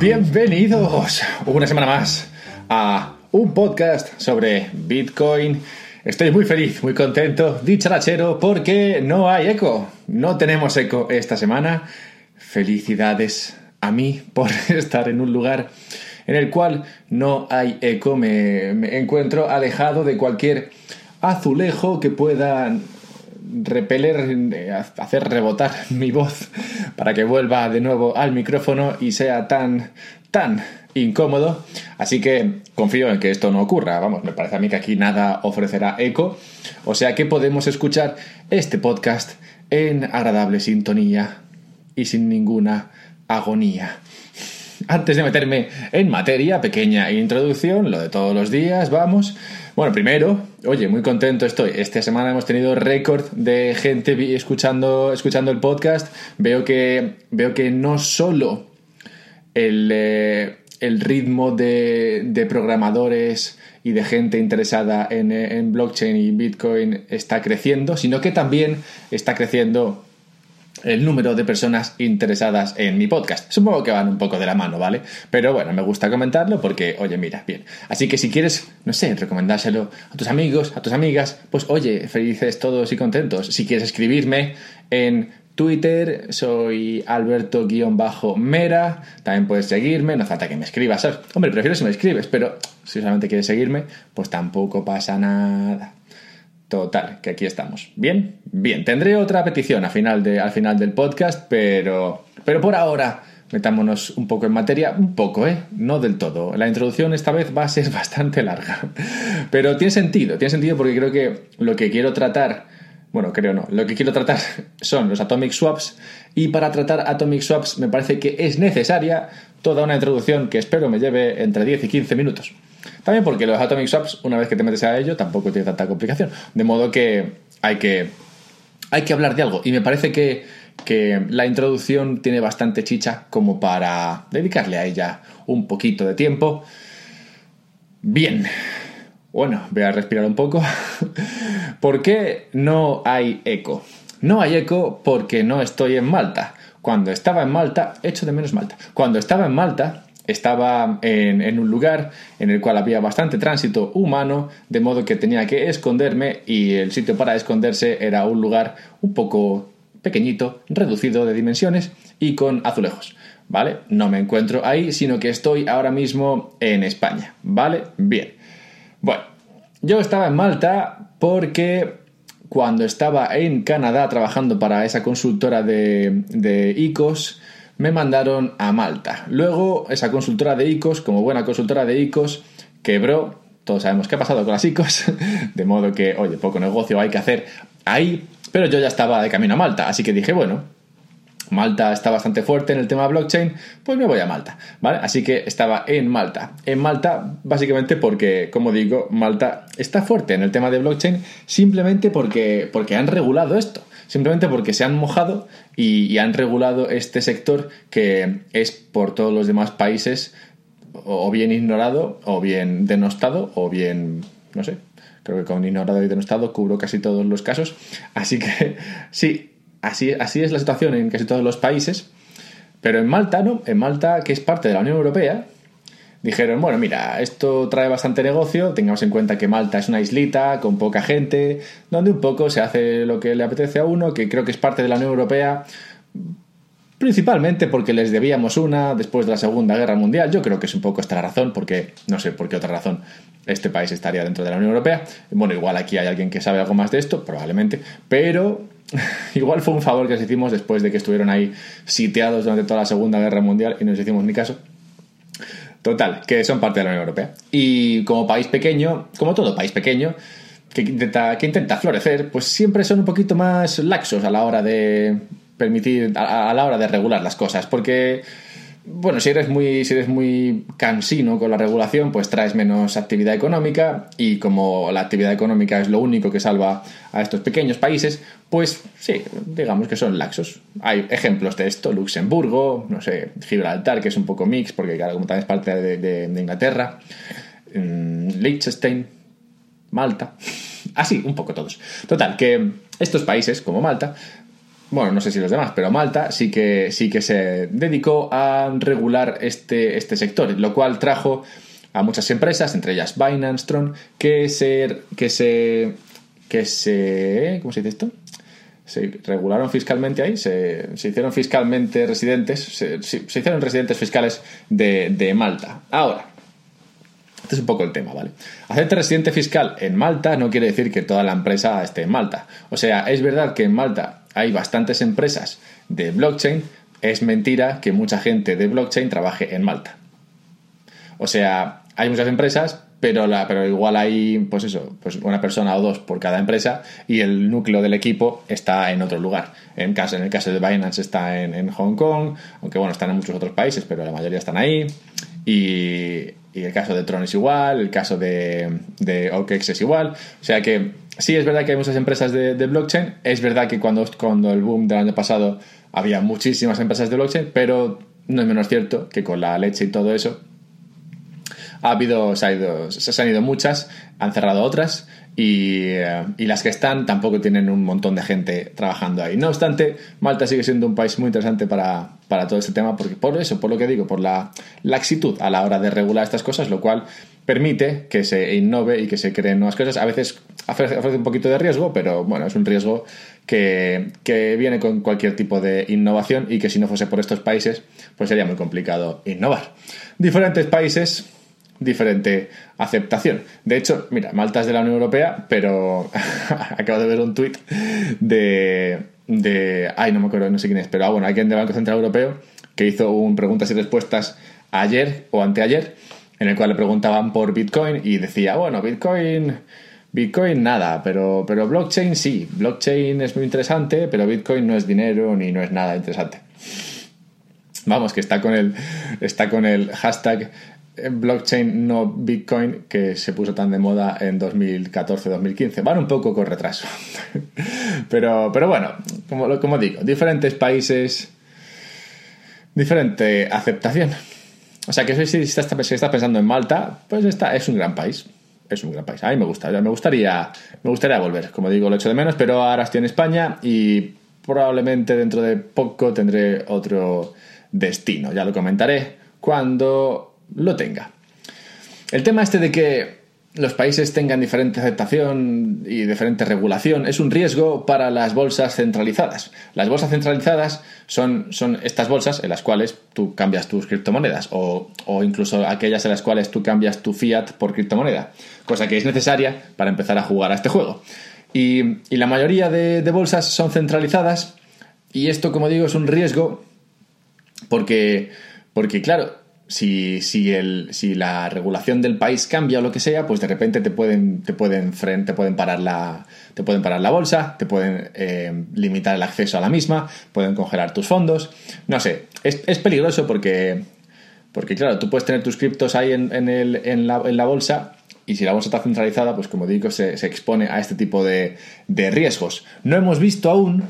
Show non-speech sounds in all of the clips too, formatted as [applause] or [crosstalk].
Bienvenidos una semana más a un podcast sobre Bitcoin. Estoy muy feliz, muy contento, dicharachero, porque no hay eco. No tenemos eco esta semana. Felicidades a mí por [laughs] estar en un lugar en el cual no hay eco. Me, me encuentro alejado de cualquier azulejo que pueda repeler, eh, hacer rebotar [laughs] mi voz para que vuelva de nuevo al micrófono y sea tan, tan incómodo. Así que confío en que esto no ocurra. Vamos, me parece a mí que aquí nada ofrecerá eco. O sea que podemos escuchar este podcast en agradable sintonía y sin ninguna agonía. Antes de meterme en materia, pequeña introducción, lo de todos los días, vamos. Bueno, primero, oye, muy contento estoy. Esta semana hemos tenido récord de gente escuchando, escuchando el podcast. Veo que, veo que no solo el, eh, el ritmo de, programadores y de gente interesada en blockchain y Bitcoin está creciendo, sino que también está creciendo el número de personas interesadas en mi podcast. Supongo que van un poco de la mano, ¿vale? Pero bueno, me gusta comentarlo porque, oye, mira, bien. Así que si quieres, no sé, recomendárselo a tus amigos, a tus amigas, pues oye, felices todos y contentos. Si quieres escribirme en Twitter, soy Alberto-Mera, también puedes seguirme, no falta que me escribas. Hombre, prefiero si me escribes, pero si solamente quieres seguirme, pues tampoco pasa nada. Total, que aquí estamos. Bien, bien. Tendré otra petición al final, de, al final del podcast, pero, pero por ahora metámonos un poco en materia, un poco, ¿eh? No del todo. La introducción esta vez va a ser [laughs] bastante larga, pero tiene sentido, tiene sentido porque creo que lo que quiero tratar, bueno, creo no, lo que quiero tratar [laughs] son los atomic swaps y para tratar atomic swaps me parece que es necesaria toda una introducción que espero me lleve entre 10 y 15 minutos. También porque los atomic swaps, una vez que te metes a ello, tampoco tiene tanta complicación. De modo que hay que, hay que hablar de algo. Y me parece que, que la introducción tiene bastante chicha como para dedicarle a ella un poquito de tiempo. Bien. Bueno, voy a respirar un poco. [laughs] ¿Por qué no hay eco? No hay eco porque no estoy en Malta. Cuando estaba en Malta, echo de menos Malta. Cuando estaba en Malta, estaba en, un lugar en el cual había bastante tránsito humano, de modo que tenía que esconderme y el sitio para esconderse era un lugar un poco pequeñito, reducido de dimensiones y con azulejos. ¿Vale? No me encuentro ahí, sino que estoy ahora mismo en España. ¿Vale? Bien. Bueno, yo estaba en Malta porque cuando estaba en Canadá trabajando para esa consultora de, de ICOS, me mandaron a Malta. Luego, esa consultora de ICOS, como buena consultora de ICOS, quebró. Todos sabemos qué ha pasado con las ICOS, [laughs] de modo que, oye, poco negocio hay que hacer ahí, pero yo ya estaba de camino a Malta, así que dije, bueno, Malta está bastante fuerte en el tema blockchain, pues me voy a Malta, ¿vale? Así que estaba en Malta. En Malta, básicamente porque, como digo, Malta está fuerte en el tema de blockchain simplemente porque, porque han regulado esto simplemente porque se han mojado y, han regulado este sector que es por todos los demás países o bien ignorado, o bien denostado, o bien, no sé, creo que con ignorado y denostado cubro casi todos los casos. Así que [laughs] sí, así, así es la situación en casi todos los países. Pero en Malta, ¿no? En Malta, que es parte de la Unión Europea, dijeron, bueno, mira, esto trae bastante negocio, tengamos en cuenta que Malta es una islita con poca gente, donde un poco se hace lo que le apetece a uno, que creo que es parte de la Unión Europea, principalmente porque les debíamos una después de la Segunda Guerra Mundial. Yo creo que es un poco esta la razón, porque no sé por qué otra razón este país estaría dentro de la Unión Europea. Bueno, igual aquí hay alguien que sabe algo más de esto, probablemente, pero [laughs] igual fue un favor que les hicimos después de que estuvieron ahí sitiados durante toda la Segunda Guerra Mundial y no les hicimos ni caso. Total, que son parte de la Unión Europea. Y como país pequeño, como todo país pequeño, que intenta, que intenta florecer, pues siempre son un poquito más laxos a la hora de permitir, a, la hora de regular las cosas. Porque, bueno, si eres muy, si eres muy cansino con la regulación, pues traes menos actividad económica. Y como la actividad económica es lo único que salva a estos pequeños países, pues sí, digamos que son laxos. Hay ejemplos de esto, Luxemburgo, no sé, Gibraltar, que es un poco mix, porque claro, como también es parte de, Inglaterra, mm, Liechtenstein, Malta, [laughs] así, un poco todos. Total, que estos países, como Malta, bueno, no sé si los demás, pero Malta sí que, sí que se dedicó a regular este, este sector, lo cual trajo a muchas empresas, entre ellas Binance, Tron, que se, que se, que se, ¿cómo se dice esto? Se regularon fiscalmente ahí, se, hicieron fiscalmente residentes, se, hicieron residentes fiscales de, de Malta. Ahora, este es un poco el tema, ¿vale? Hacerte residente fiscal en Malta no quiere decir que toda la empresa esté en Malta. O sea, es verdad que en Malta hay bastantes empresas de blockchain, es mentira que mucha gente de blockchain trabaje en Malta. O sea, hay muchas empresas, pero, la, pero igual hay, pues eso, pues una persona o dos por cada empresa y el núcleo del equipo está en otro lugar. En, caso, en el caso de Binance está en, en Hong Kong, aunque bueno, están en muchos otros países, pero la mayoría están ahí. Y, y el caso de Tron es igual, el caso de, de OKEx es igual. O sea que sí es verdad que hay muchas empresas de, blockchain. Es verdad que cuando, cuando el boom del año pasado había muchísimas empresas de blockchain, pero no es menos cierto que con la leche y todo eso ha habido, se, ha ido, se han ido muchas, han cerrado otras eh, y, las que están tampoco tienen un montón de gente trabajando ahí. No obstante, Malta sigue siendo un país muy interesante para, todo este tema, porque por eso, por lo que digo, por la laxitud a la hora de regular estas cosas, lo cual permite que se innove y que se creen nuevas cosas. A veces ofrece, un poquito de riesgo, pero bueno, es un riesgo que, que, viene con cualquier tipo de innovación y que si no fuese por estos países, pues sería muy complicado innovar. Diferentes países diferente aceptación. De hecho, mira, Malta es de la Unión Europea, pero [laughs] acabo de ver un tuit de, de... Ay, no me acuerdo, no sé quién es, pero ah, bueno, alguien del Banco Central Europeo que hizo un preguntas y respuestas ayer o anteayer, en el cual le preguntaban por Bitcoin y decía, bueno, Bitcoin... Bitcoin nada, pero, pero blockchain sí. Blockchain es muy interesante, pero Bitcoin no es dinero ni no es nada interesante. Vamos, que está con el, está con el hashtag blockchain no Bitcoin que se puso tan de moda en 2014-2015. Van un poco con retraso. [laughs] pero, pero bueno, como, como digo, diferentes países, diferente aceptación. O sea que si estás, si pensando en Malta, pues es un gran país. Es un gran país. A mí me gusta. Me gustaría, me gustaría volver. Como digo, lo echo de menos, pero ahora estoy en España y probablemente dentro de poco tendré otro destino. Ya lo comentaré cuando lo tenga. El tema este de que los países tengan diferente aceptación y diferente regulación es un riesgo para las bolsas centralizadas. Las bolsas centralizadas son, son estas bolsas en las cuales tú cambias tus criptomonedas o, incluso aquellas en las cuales tú cambias tu fiat por criptomoneda, cosa que es necesaria para empezar a jugar a este juego. Y, la mayoría de, de bolsas son centralizadas y esto, como digo, es un riesgo porque, porque claro, si, si, el, si la regulación del país cambia o lo que sea, pues de repente te pueden, te pueden, te pueden, parar, la, te pueden parar la bolsa, te pueden eh, limitar el acceso a la misma, pueden congelar tus fondos. No sé, es, es peligroso porque, porque, claro, tú puedes tener tus criptos ahí en, en, el, en, la, en la bolsa y si la bolsa está centralizada, pues como digo, se, se expone a este tipo de, de riesgos. No hemos visto aún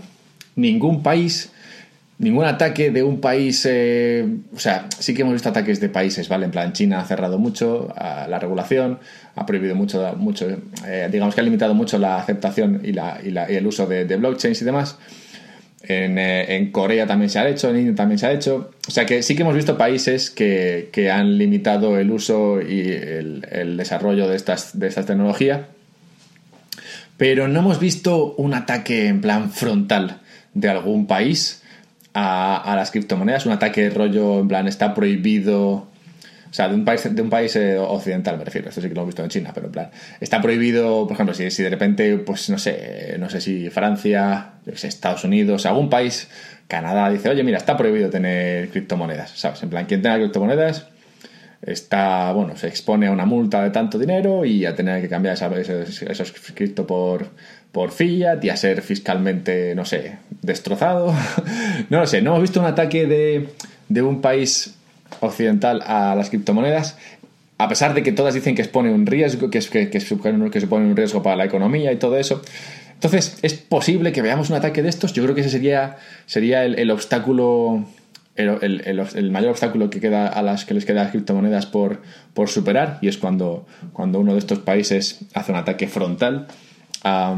ningún país ningún ataque de un país, eh, o sea, sí que hemos visto ataques de países, ¿vale? En plan, China ha cerrado mucho a la regulación, ha prohibido mucho, eh, digamos que ha limitado mucho la aceptación y, el uso de, blockchains y demás. En, eh, en, Corea también se ha hecho, en India también se ha hecho. O sea que sí que hemos visto países que, han limitado el uso y el, desarrollo de estas tecnologías. Pero no hemos visto un ataque en plan frontal de algún país a, las criptomonedas, un ataque rollo, en plan, está prohibido. O sea, de un país, de un país eh, occidental me refiero, esto sí que lo hemos visto en China, pero en plan, está prohibido, por ejemplo, si, si de repente, pues no sé, no sé si Francia, Estados Unidos, algún país, Canadá, dice, oye, mira, está prohibido tener criptomonedas, ¿sabes? En plan, quien tenga criptomonedas está, bueno, se expone a una multa de tanto dinero y a tener que cambiar esos, esos cripto por, por fiat y a ser fiscalmente, no sé, destrozado. [laughs] no lo sé, no hemos visto un ataque de, de un país occidental a las criptomonedas, a pesar de que todas dicen que expone un riesgo, que, es, que, que, supone, supone un riesgo para la economía y todo eso. Entonces, ¿es posible que veamos un ataque de estos? Yo creo que ese sería, sería el, obstáculo, el, el, mayor obstáculo que, queda a las que les queda a las criptomonedas por, por superar, y es cuando, cuando uno de estos países hace un ataque frontal a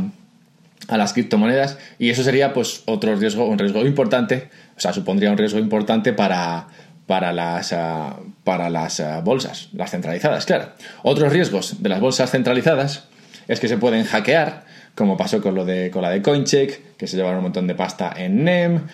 a las criptomonedas y eso sería pues otro riesgo, un riesgo importante, o sea, supondría un riesgo importante para, para las, ah, para las ah, bolsas, las centralizadas, claro. Otros riesgos de las bolsas centralizadas es que se pueden hackear, como pasó con, lo de, con la de Coincheck, que se llevaron un montón de pasta en NEM.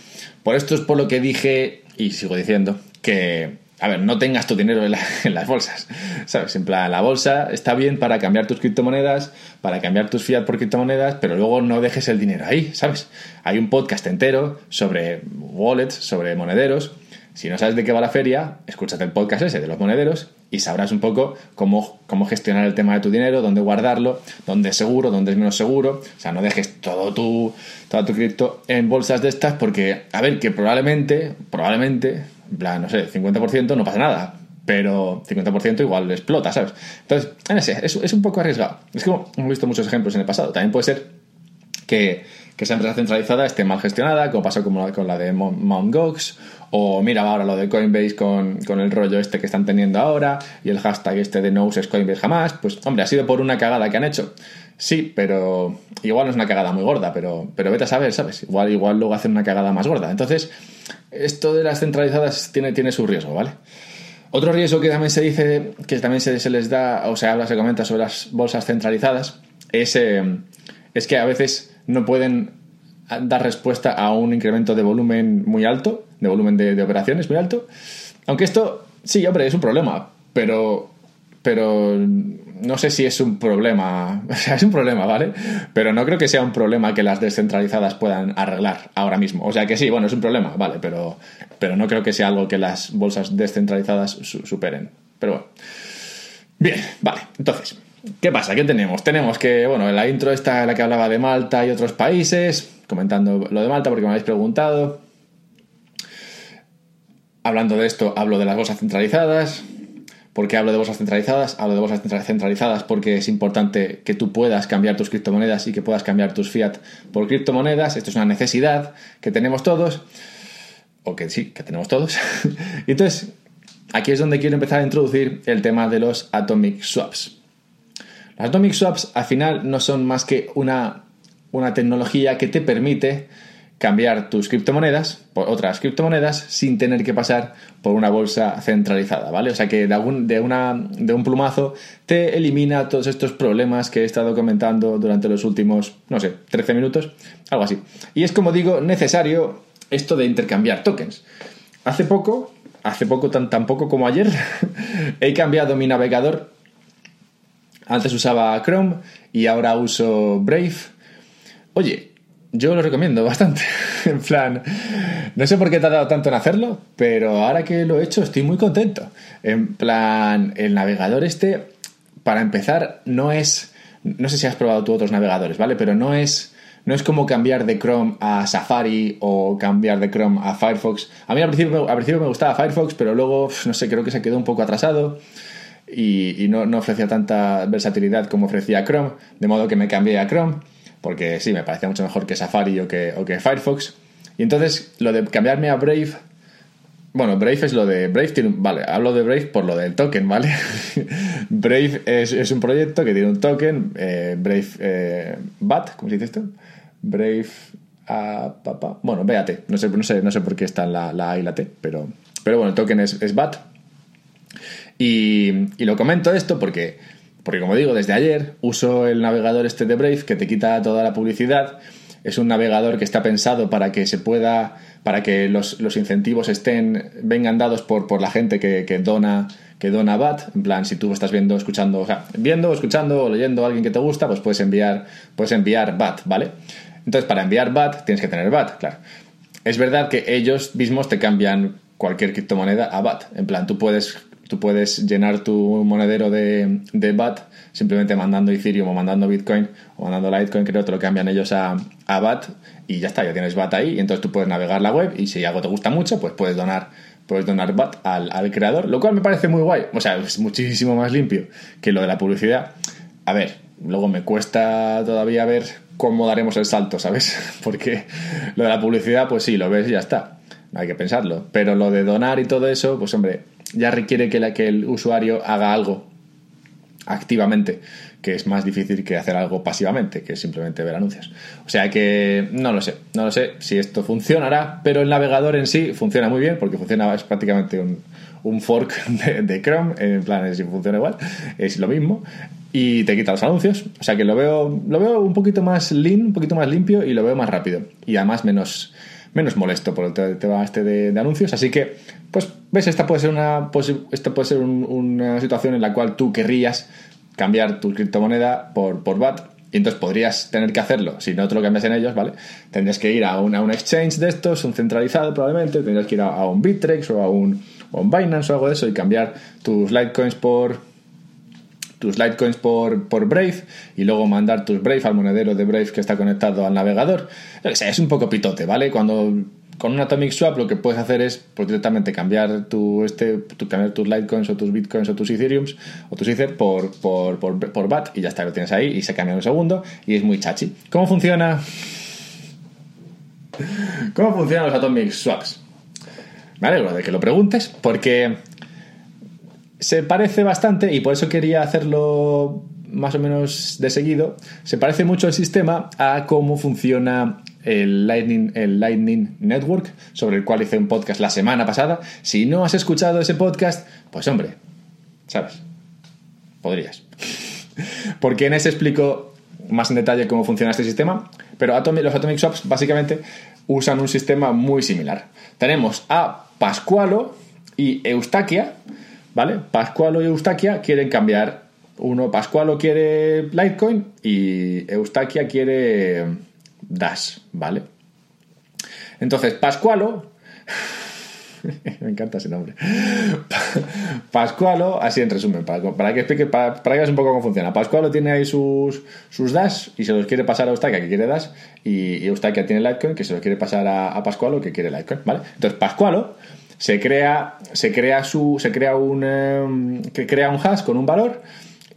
Por esto es por lo que dije, y sigo diciendo, que a ver, no tengas tu dinero [laughs] en, las bolsas, ¿sabes? En plan, la bolsa está bien para cambiar tus criptomonedas, para cambiar tus fiat por criptomonedas, pero luego no dejes el dinero ahí, ¿sabes? Hay un podcast entero sobre wallets, sobre monederos. Si no sabes de qué va la feria, escúchate el podcast ese de los monederos y sabrás un poco cómo, cómo gestionar el tema de tu dinero, dónde guardarlo, dónde es seguro, dónde es menos seguro. O sea, no dejes todo tu, toda tu cripto en bolsas de estas porque, a ver, que probablemente, probablemente, en no sé, 50% no pasa nada, pero 50% igual explota, ¿sabes? Entonces, no sé, es, es un poco arriesgado. Es como hemos visto muchos ejemplos en el pasado. También puede ser que, que esa empresa centralizada esté mal gestionada, como pasó con la, con la de Mt. Gox, o mira ahora lo de Coinbase con, con, el rollo este que están teniendo ahora, y el hashtag este de no uses Coinbase jamás, pues hombre, ha sido por una cagada que han hecho. Sí, pero igual no es una cagada muy gorda, pero, pero vete a saber, ¿sabes? Igual, igual luego hacen una cagada más gorda. Entonces, esto de las centralizadas tiene, tiene su riesgo, ¿vale? Otro riesgo que también se dice, que también se, les da, o se habla, se comenta sobre las bolsas centralizadas, es, eh, es que a veces no pueden dar respuesta a un incremento de volumen muy alto, de volumen de, de operaciones muy alto. Aunque esto, sí, hombre, es un problema, pero pero no sé si es un problema, [laughs] o sea, es un problema, ¿vale? Pero no creo que sea un problema que las descentralizadas puedan arreglar ahora mismo. O sea que sí, bueno, es un problema, ¿vale? Pero, pero no creo que sea algo que las bolsas descentralizadas superen. Pero bueno. Bien, vale, entonces, ¿qué pasa? ¿Qué tenemos? Tenemos que, bueno, en la intro está la que hablaba de Malta y otros países, comentando lo de Malta porque me habéis preguntado. Hablando de esto, hablo de las bolsas centralizadas, ¿Por qué hablo de bolsas centralizadas? Hablo de bolsas centralizadas porque es importante que tú puedas cambiar tus criptomonedas y que puedas cambiar tus fiat por criptomonedas. Esto es una necesidad que tenemos todos, o que sí, que tenemos todos. [laughs] entonces, aquí es donde quiero empezar a introducir el tema de los atomic swaps. Los atomic swaps al final no son más que una, una tecnología que te permite cambiar tus criptomonedas por otras criptomonedas sin tener que pasar por una bolsa centralizada, ¿vale? O sea que de, algún, de, un plumazo te elimina todos estos problemas que he estado comentando durante los últimos, no sé, 13 minutos, algo así. Y es como digo, necesario esto de intercambiar tokens. Hace poco, hace poco, tan, tan poco como ayer, [laughs] he cambiado mi navegador. Antes usaba Chrome y ahora uso Brave. Oye, yo lo recomiendo bastante. [laughs] en plan, no sé por qué he tardado tanto en hacerlo, pero ahora que lo he hecho estoy muy contento. En plan, el navegador este, para empezar, no es... No sé si has probado tú otros navegadores, ¿vale? Pero no es... No es como cambiar de Chrome a Safari o cambiar de Chrome a Firefox. A mí al principio, al principio me gustaba Firefox, pero luego, no sé, creo que se quedó un poco atrasado y, no, no ofrecía tanta versatilidad como ofrecía Chrome, de modo que me cambié a Chrome porque sí, me parecía mucho mejor que Safari o que, o que Firefox. Y entonces, lo de cambiarme a Brave, bueno, Brave es lo de Brave, tiene, vale, hablo de Brave por lo del token, ¿vale? [laughs] Brave es, un proyecto que tiene un token, eh, Brave eh, BAT, ¿cómo se dice esto? Brave a papá. Bueno, véate, no sé, no sé, no sé por qué está la, la A y la T, pero, pero bueno, el token es, es BAT. Y, y lo comento esto porque porque como digo, desde ayer uso el navegador este de Brave que te quita toda la publicidad. Es un navegador que está pensado para que se pueda, para que los, incentivos estén, vengan dados por, por la gente que, dona que dona BAT, en plan, si tú estás viendo, escuchando, o sea, viendo, escuchando o leyendo a alguien que te gusta, pues puedes enviar, puedes enviar BAT, ¿vale? Entonces, para enviar BAT tienes que tener BAT, claro. Es verdad que ellos mismos te cambian cualquier criptomoneda a BAT. En plan, tú puedes Tú puedes llenar tu monedero de, de BAT simplemente mandando Ethereum o mandando Bitcoin o mandando Litecoin, creo que te lo cambian ellos a, a BAT y ya está, ya tienes BAT ahí y entonces tú puedes navegar la web y si algo te gusta mucho, pues puedes donar puedes donar BAT al, al creador, lo cual me parece muy guay, o sea, es muchísimo más limpio que lo de la publicidad. A ver, luego me cuesta todavía ver cómo daremos el salto, ¿sabes? [laughs] Porque lo de la publicidad, pues sí, lo ves y ya está. No hay que pensarlo. Pero lo de donar y todo eso, pues hombre, ya requiere que, el usuario haga algo. activamente, que es más difícil que hacer algo pasivamente, que es simplemente ver anuncios. O sea que no lo sé, no lo sé si esto funcionará, pero el navegador en sí funciona muy bien porque funciona, es prácticamente un, fork [laughs] de, Chrome, en plan, si funciona igual, es lo mismo, y te quita los anuncios, o sea que lo veo, lo veo un poquito más lean, un poquito más limpio y lo veo más rápido, y además menos, menos molesto por el tema este de, anuncios, así que, pues, ves, esta puede ser una, esta puede ser una situación en la cual tú querrías cambiar tu criptomoneda por, por BAT, y entonces podrías tener que hacerlo, si no te lo cambias en ellos, ¿vale? Tendrías que ir a un, un exchange de estos, un centralizado probablemente, tendrías que ir a, a un Bittrex o a un en Binance o algo de eso y cambiar tus Litecoins por tus Litecoins por, por Brave y luego mandar tus Brave al monedero de Brave que está conectado al navegador. es un poco pitote, ¿vale? Cuando con un Atomic Swap lo que puedes hacer es pues, directamente cambiar tu, este, cambiar tus Litecoins o tus Bitcoins o tus Ethereums o tus Ether por, por, por, por BAT y ya está, lo tienes ahí y se cambia en un segundo y es muy chachi. ¿Cómo funciona? [laughs] ¿Cómo funcionan los Atomic Swaps? Me alegro de que lo preguntes porque se parece bastante y por eso quería hacerlo más o menos de seguido. Se parece mucho el sistema a cómo funciona el Lightning, el Lightning Network, sobre el cual hice un podcast la semana pasada. Si no has escuchado ese podcast, pues hombre, ¿sabes? Podrías. [laughs] Porque en ese explico más en detalle cómo funciona este sistema, pero los Atomic Swaps básicamente usan un sistema muy similar. Tenemos a Pascualo y Eustaquia, ¿vale? Pascualo y Eustaquia quieren cambiar. Uno, Pascualo quiere Litecoin y Eustaquia quiere Dash, ¿vale? Entonces, Pascualo [laughs] Me encanta ese nombre. Pascualo, así en resumen, para, que explique, para, que veas un poco cómo funciona. Pascualo tiene ahí sus, sus dash y se los quiere pasar a Eustaquia que quiere dash y, Eustaquia tiene Litecoin que se los quiere pasar a, Pascualo que quiere Litecoin, ¿vale? Entonces Pascualo se crea, se crea su, se crea un, em, que crea un hash con un valor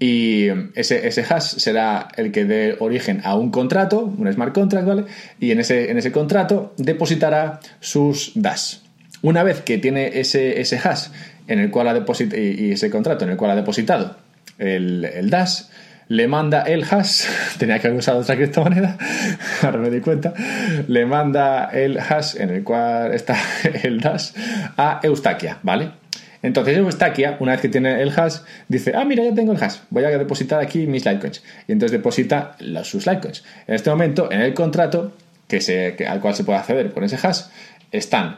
y ese, ese, hash será el que dé origen a un contrato, un smart contract, ¿vale? Y en ese, en ese contrato depositará sus dash. Una vez que tiene ese, ese hash en el cual ha depositado, y, ese contrato en el cual ha depositado el, el Dash, le manda el hash, [laughs] tenía que haber usado otra criptomoneda, [laughs] ahora me di cuenta, le manda el hash en el cual está [laughs] el Dash a Eustaquia, ¿vale? Entonces Eustaquia, una vez que tiene el hash, dice, ah, mira, ya tengo el hash, voy a depositar aquí mis Litecoins. Y entonces deposita los, sus Litecoins. En este momento, en el contrato que al cual se puede acceder con ese hash, están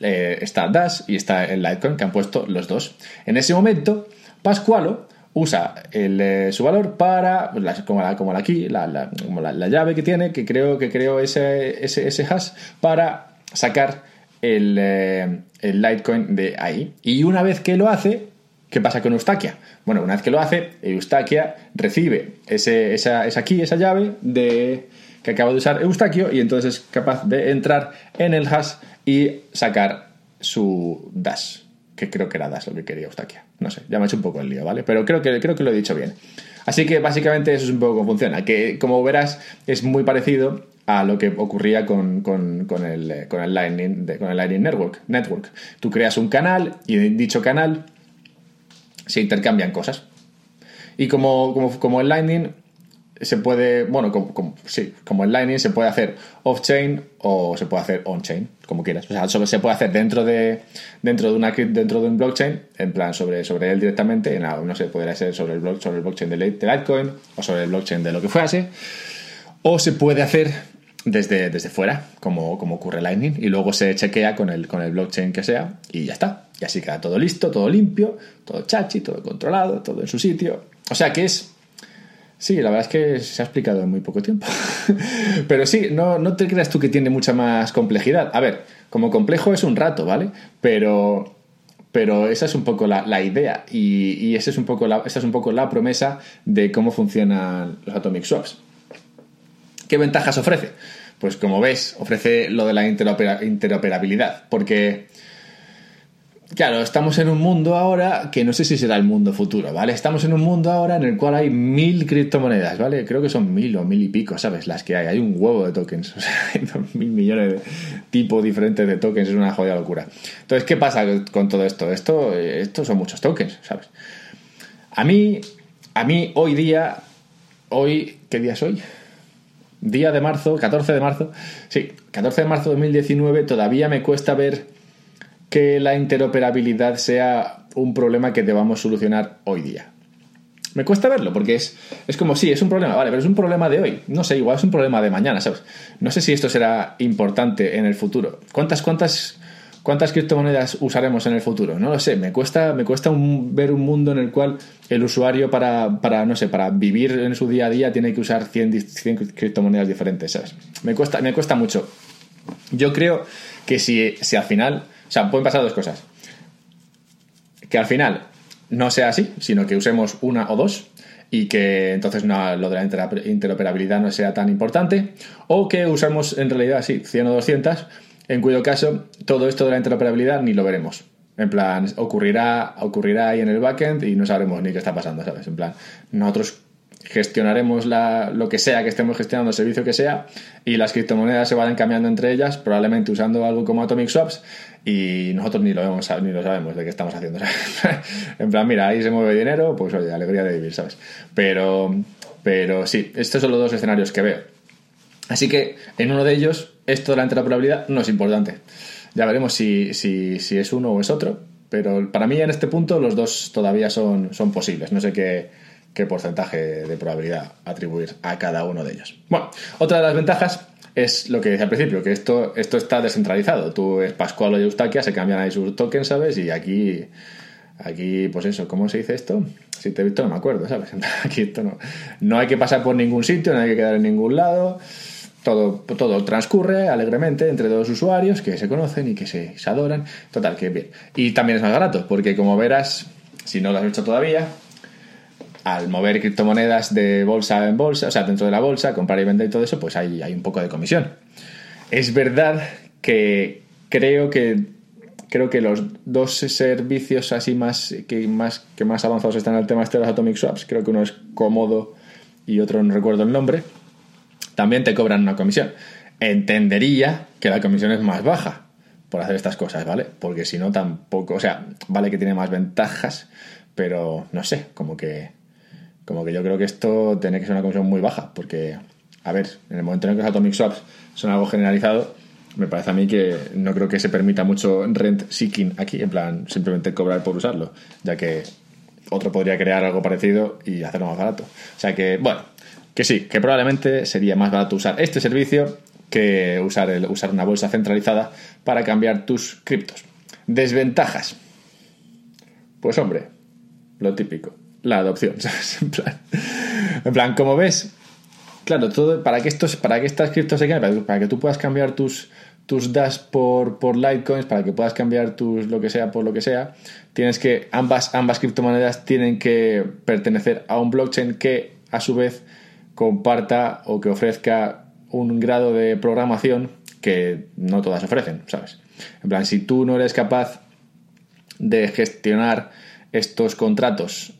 eh, está Dash y está el Litecoin que han puesto los dos. En ese momento, Pascualo usa eh, su valor para, como la, como la key, la, como la, llave que tiene, que creo que creó ese, ese, ese hash, para sacar el, eh, el, Litecoin de ahí. Y una vez que lo hace, ¿qué pasa con Eustaquia? Bueno, una vez que lo hace, Eustaquia recibe ese, esa, esa key, esa llave de, que acaba de usar Eustaquio y entonces es capaz de entrar en el hash y sacar su dash, que creo que era dash lo que quería Eustaquia. No sé, ya me ha hecho un poco el lío, ¿vale? Pero creo que, creo que lo he dicho bien. Así que básicamente eso es un poco cómo funciona, que como verás es muy parecido a lo que ocurría con, el, con el, Lightning, con el Lightning Network, Network. Tú creas un canal y en dicho canal se intercambian cosas. Y como, como, como el Lightning se puede, bueno, como, sí, como el Lightning se puede hacer off-chain o se puede hacer on-chain, como quieras. O sea, se puede hacer dentro de, dentro de, una, dentro de un blockchain, en plan sobre, sobre él directamente, no sé, podría ser sobre el, sobre el blockchain de Litecoin o sobre el blockchain de lo que fuese, o se puede hacer desde, desde fuera, como, como ocurre Lightning, y luego se chequea con el, con el blockchain que sea y ya está. Y así queda todo listo, todo limpio, todo chachi, todo controlado, todo en su sitio. O sea que es Sí, la verdad es que se ha explicado en muy poco tiempo. [laughs] Pero sí, no, no te creas tú que tiene mucha más complejidad. A ver, como complejo es un rato, ¿vale? Pero, pero esa es un poco la, idea y, y esa, es un poco la, esa es un poco la promesa de cómo funcionan los Atomic Swaps. ¿Qué ventajas ofrece? Pues como ves, ofrece lo de la interoperabilidad, porque Claro, estamos en un mundo ahora que no sé si será el mundo futuro, ¿vale? Estamos en un mundo ahora en el cual hay mil criptomonedas, ¿vale? Creo que son mil o mil y pico, ¿sabes? Las que hay. Hay un huevo de tokens. [laughs] O sea, hay dos mil millones de tipos diferentes de tokens. Es una jodida locura. Entonces, ¿qué pasa con todo esto? Esto, esto son muchos tokens, ¿sabes? A mí, a mí hoy día, hoy, ¿qué día es hoy? Día de marzo, 14 de marzo, sí, 14 de marzo de 2019, todavía me cuesta ver que la interoperabilidad sea un problema que debamos solucionar hoy día. Me cuesta verlo porque es, es como, sí, es un problema, vale, pero es un problema de hoy. No sé, igual es un problema de mañana, ¿sabes? No sé si esto será importante en el futuro. ¿Cuántas, cuántas ¿Cuántas criptomonedas usaremos en el futuro? No lo sé, me cuesta, me cuesta ver un mundo en el cual el usuario para, para, no sé, para vivir en su día a día tiene que usar 100, 100 criptomonedas diferentes, ¿sabes? Me cuesta, me cuesta mucho. Yo creo que si, si al final, o sea, pueden pasar dos cosas. Que al final no sea así, sino que usemos una o dos y que entonces no, lo de la interoperabilidad no sea tan importante, o que usemos en realidad, sí, 100 o 200 en cuyo caso todo esto de la interoperabilidad ni lo veremos. En plan, ocurrirá, ocurrirá ahí en el backend y no sabremos ni qué está pasando, ¿sabes? En plan, nosotros gestionaremos la, lo que sea que estemos gestionando, el servicio que sea, y las criptomonedas se van cambiando entre ellas, probablemente usando algo como Atomic Swaps, y nosotros ni lo, vemos, ni lo sabemos de qué estamos haciendo. [laughs] en plan, mira, ahí se mueve dinero, pues oye, alegría de vivir, ¿sabes? Pero, pero sí, estos son los dos escenarios que veo. Así que en uno de ellos, esto de la interoperabilidad no es importante. Ya veremos si, si, si, es uno o es otro. Pero para mí en este punto los dos todavía son, son posibles. No sé qué, qué porcentaje de probabilidad atribuir a cada uno de ellos. Bueno, otra de las ventajas es lo que decía al principio, que esto, esto está descentralizado. Tú es Pascual o Eustaquia, se cambian ahí sus tokens, ¿sabes? Y aquí, aquí, pues eso, ¿cómo se dice esto? Si te he visto no me acuerdo, ¿sabes? [laughs] Aquí esto no, no hay que pasar por ningún sitio, no hay que quedar en ningún lado todo, todo transcurre alegremente entre dos usuarios que se conocen y que se, adoran. Total, que bien. Y también es más barato, porque como verás, si no lo has hecho todavía, al mover criptomonedas de bolsa en bolsa, o sea, dentro de la bolsa, comprar y vender y todo eso, pues hay, hay un poco de comisión. Es verdad que creo que creo que los dos servicios así más que más que más avanzados están en el tema este de los Atomic Swaps, creo que uno es cómodo y otro no recuerdo el nombre también te cobran una comisión. Entendería que la comisión es más baja por hacer estas cosas, ¿vale? Porque si no tampoco, o sea, vale que tiene más ventajas, pero no sé, como que como que yo creo que esto tiene que ser una comisión muy baja, porque a ver, en el momento en que los atomic swaps son algo generalizado, me parece a mí que no creo que se permita mucho rent seeking aquí, en plan simplemente cobrar por usarlo, ya que otro podría crear algo parecido y hacerlo más barato. O sea que, bueno, que sí, que probablemente sería más barato usar este servicio que usar, el, usar una bolsa centralizada para cambiar tus criptos. Desventajas. Pues hombre, lo típico, la adopción. [laughs] Plan, en plan como ves, claro, todo para que estos, para que estas criptos se queden, para, que tú puedas cambiar tus tus DAS por, por Litecoins, para que puedas cambiar tus lo que sea por lo que sea, tienes que ambas ambas criptomonedas tienen que pertenecer a un blockchain que a su vez comparta o que ofrezca un grado de programación que no todas ofrecen, ¿sabes? En plan, si tú no eres capaz de gestionar estos contratos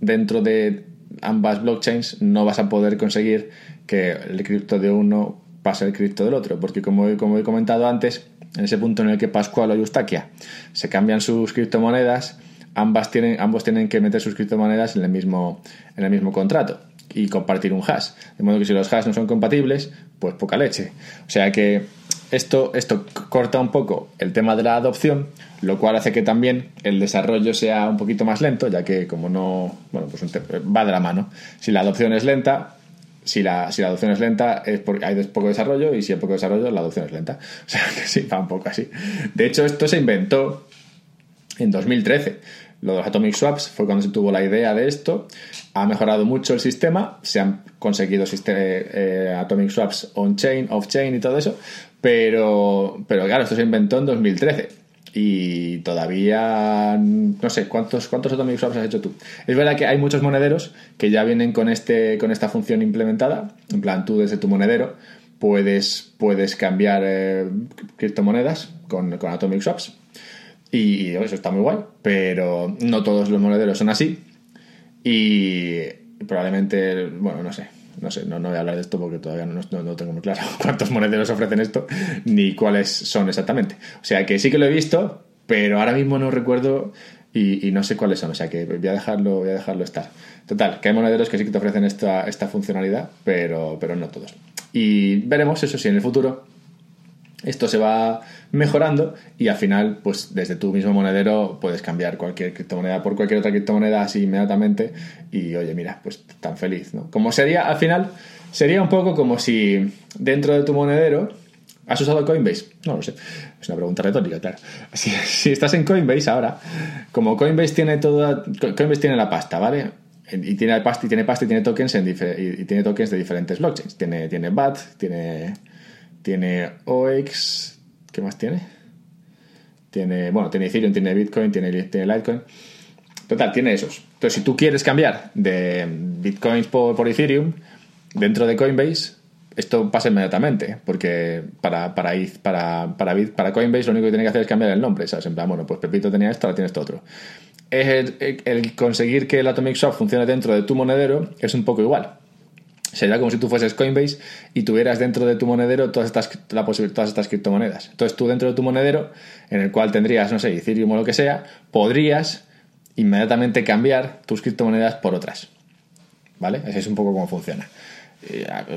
dentro de ambas blockchains, no vas a poder conseguir que el cripto de uno pase el cripto del otro, porque como, como he comentado antes, en ese punto en el que Pascual o Eustaquia se cambian sus criptomonedas, ambas tienen, ambos tienen que meter sus criptomonedas en el mismo, en el mismo contrato y compartir un hash. De modo que si los hash no son compatibles, pues poca leche. O sea que esto, esto corta un poco el tema de la adopción, lo cual hace que también el desarrollo sea un poquito más lento, ya que como no, bueno, pues va de la mano. Si la adopción es lenta, si la, si la adopción es lenta es porque hay poco desarrollo y si hay poco desarrollo la adopción es lenta. [laughs] O sea que sí, va un poco así. De hecho, esto se inventó en 2013 lo de los Atomic Swaps fue cuando se tuvo la idea de esto. Ha mejorado mucho el sistema, se han conseguido eh, Atomic Swaps on-chain, off-chain y todo eso, pero, pero claro, esto se inventó en 2013 y todavía no sé cuántos cuántos atomic swaps has hecho tú es verdad que hay muchos monederos que ya vienen con este con esta función implementada. En plan tú desde tu monedero puedes puedes cambiar eh, criptomonedas con, con atomic swaps. Y, eso está muy guay, pero no todos los monederos son así. Y probablemente, bueno, no sé, no sé, no, voy a hablar de esto porque todavía no, no, tengo muy claro [laughs] cuántos monederos ofrecen esto ni cuáles son exactamente. O sea que sí que lo he visto, pero ahora mismo no recuerdo y, no sé cuáles son, o sea que voy a dejarlo, voy a dejarlo estar. Total, que hay monederos que sí que te ofrecen esta, esta funcionalidad, pero, pero no todos. Y veremos eso si en el futuro esto se va mejorando y al final, pues desde tu mismo monedero puedes cambiar cualquier criptomoneda por cualquier otra criptomoneda así inmediatamente y oye, mira, pues tan feliz, ¿no? Como sería, al final, sería un poco como si dentro de tu monedero ¿Has usado Coinbase? No lo sé. Es una pregunta retórica, claro. [laughs] Si, si, estás en Coinbase ahora, como Coinbase tiene toda. Coinbase tiene la pasta, ¿vale? Y tiene pasta y tiene pasta y tiene tokens en y tiene tokens de diferentes blockchains. Tiene, tiene BAT, tiene. Tiene OX. ¿Qué más tiene? Tiene. Bueno, tiene Ethereum, tiene Bitcoin, tiene, tiene Litecoin. Total, tiene esos. Entonces, si tú quieres cambiar de Bitcoins por, por Ethereum, dentro de Coinbase esto pasa inmediatamente, porque para, para, para, para, para Coinbase lo único que tiene que hacer es cambiar el nombre, ¿sabes? En plan, bueno, pues Pepito tenía esto, ahora tiene esto otro. Es el, conseguir que el Atomic Swap funcione dentro de tu monedero es un poco igual. Sería como si tú fueses Coinbase y tuvieras dentro de tu monedero todas estas, la todas estas criptomonedas. Entonces tú dentro de tu monedero, en el cual tendrías, no sé, Ethereum o lo que sea, podrías inmediatamente cambiar tus criptomonedas por otras. ¿Vale? Ese es un poco cómo funciona.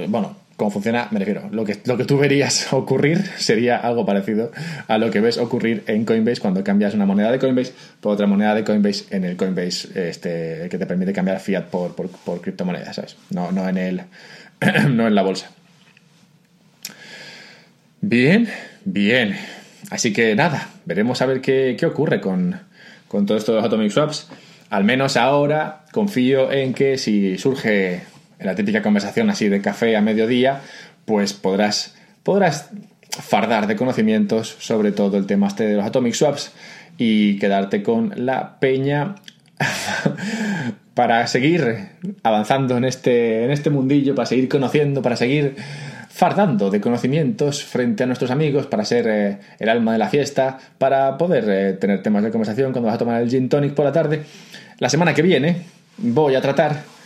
bueno, cómo funciona, me refiero, lo que, lo que tú verías [laughs] ocurrir sería algo parecido a lo que ves ocurrir en Coinbase cuando cambias una moneda de Coinbase por otra moneda de Coinbase en el Coinbase este, que te permite cambiar fiat por, por, criptomonedas, ¿sabes? No, no, en el, [clears throat] no en la bolsa. Bien, bien. Así que nada, veremos a ver qué, qué ocurre con, con todo esto de los Atomic Swaps. Al menos ahora confío en que si surge en la típica conversación así de café a mediodía, pues podrás, podrás fardar de conocimientos sobre todo el tema este de los atomic swaps y quedarte con la peña [laughs] para seguir avanzando en este, en este mundillo, para seguir conociendo, para seguir fardando de conocimientos frente a nuestros amigos, para ser eh, el alma de la fiesta, para poder eh, tener temas de conversación cuando vas a tomar el gin tonic por la tarde. La semana que viene voy a tratar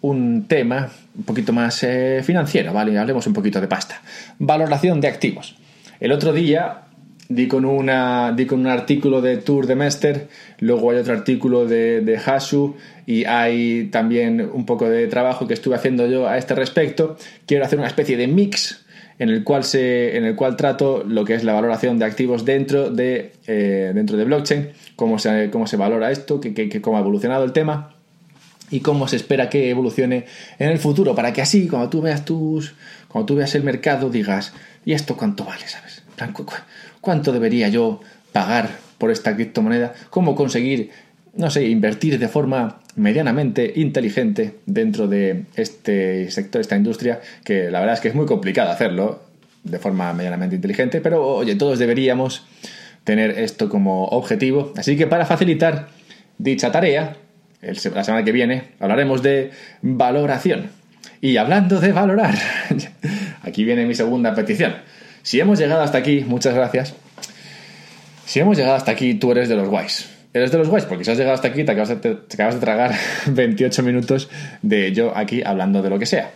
un tema un poquito más eh, financiero, ¿vale? Hablemos un poquito de pasta. Valoración de activos. El otro día di con, una, di con un artículo de Tour de Mester, luego hay otro artículo de, de Hasu y hay también un poco de trabajo que estuve haciendo yo a este respecto. Quiero hacer una especie de mix en el cual, se, en el cual trato lo que es la valoración de activos dentro de, eh, dentro de blockchain, cómo se, cómo se valora esto, que, cómo ha evolucionado el tema y cómo se espera que evolucione en el futuro, para que así, cuando tú veas tus, cuando tú veas el mercado, digas, ¿y esto cuánto vale, sabes? ¿Cuánto debería yo pagar por esta criptomoneda? ¿Cómo conseguir, no sé, invertir de forma medianamente inteligente dentro de este sector, esta industria, que la verdad es que es muy complicado hacerlo de forma medianamente inteligente, pero oye, todos deberíamos tener esto como objetivo. Así que para facilitar dicha tarea, la semana que viene hablaremos de valoración. Y hablando de valorar, [laughs] aquí viene mi segunda petición. Si hemos llegado hasta aquí, muchas gracias. Si hemos llegado hasta aquí, tú eres de los guays. Eres de los guays, porque si has llegado hasta aquí, te acabas de, acabas de tragar [laughs] 28 minutos de yo aquí hablando de lo que sea.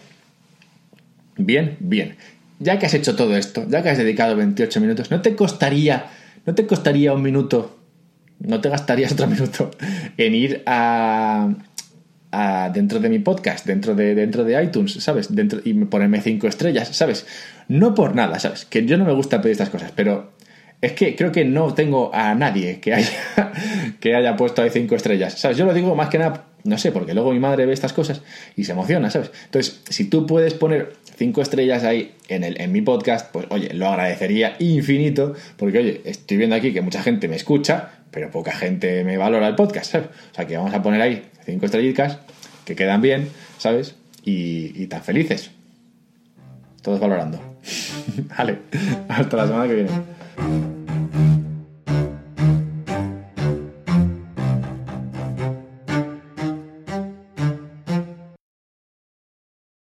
Bien, bien. Ya que has hecho todo esto, ya que has dedicado 28 minutos, ¿no te costaría, no te costaría un minuto no te gastarías otro minuto en ir a, dentro de mi podcast, dentro de, dentro de iTunes, ¿sabes? Dentro, y ponerme cinco estrellas, ¿sabes? No por nada, ¿sabes? Que yo no me gusta pedir estas cosas, pero es que creo que no tengo a nadie que haya, [laughs] que haya puesto ahí cinco estrellas, ¿sabes? Yo lo digo más que nada, no sé, porque luego mi madre ve estas cosas y se emociona, ¿sabes? Entonces, si tú puedes poner cinco estrellas ahí en, el, en mi podcast, pues oye, lo agradecería infinito, porque oye, estoy viendo aquí que mucha gente me escucha, pero poca gente me valora el podcast, ¿sabes? O sea que vamos a poner ahí cinco estrellitas que quedan bien, ¿sabes? Y, y tan felices. Todos valorando. [laughs] vale, hasta la semana que viene.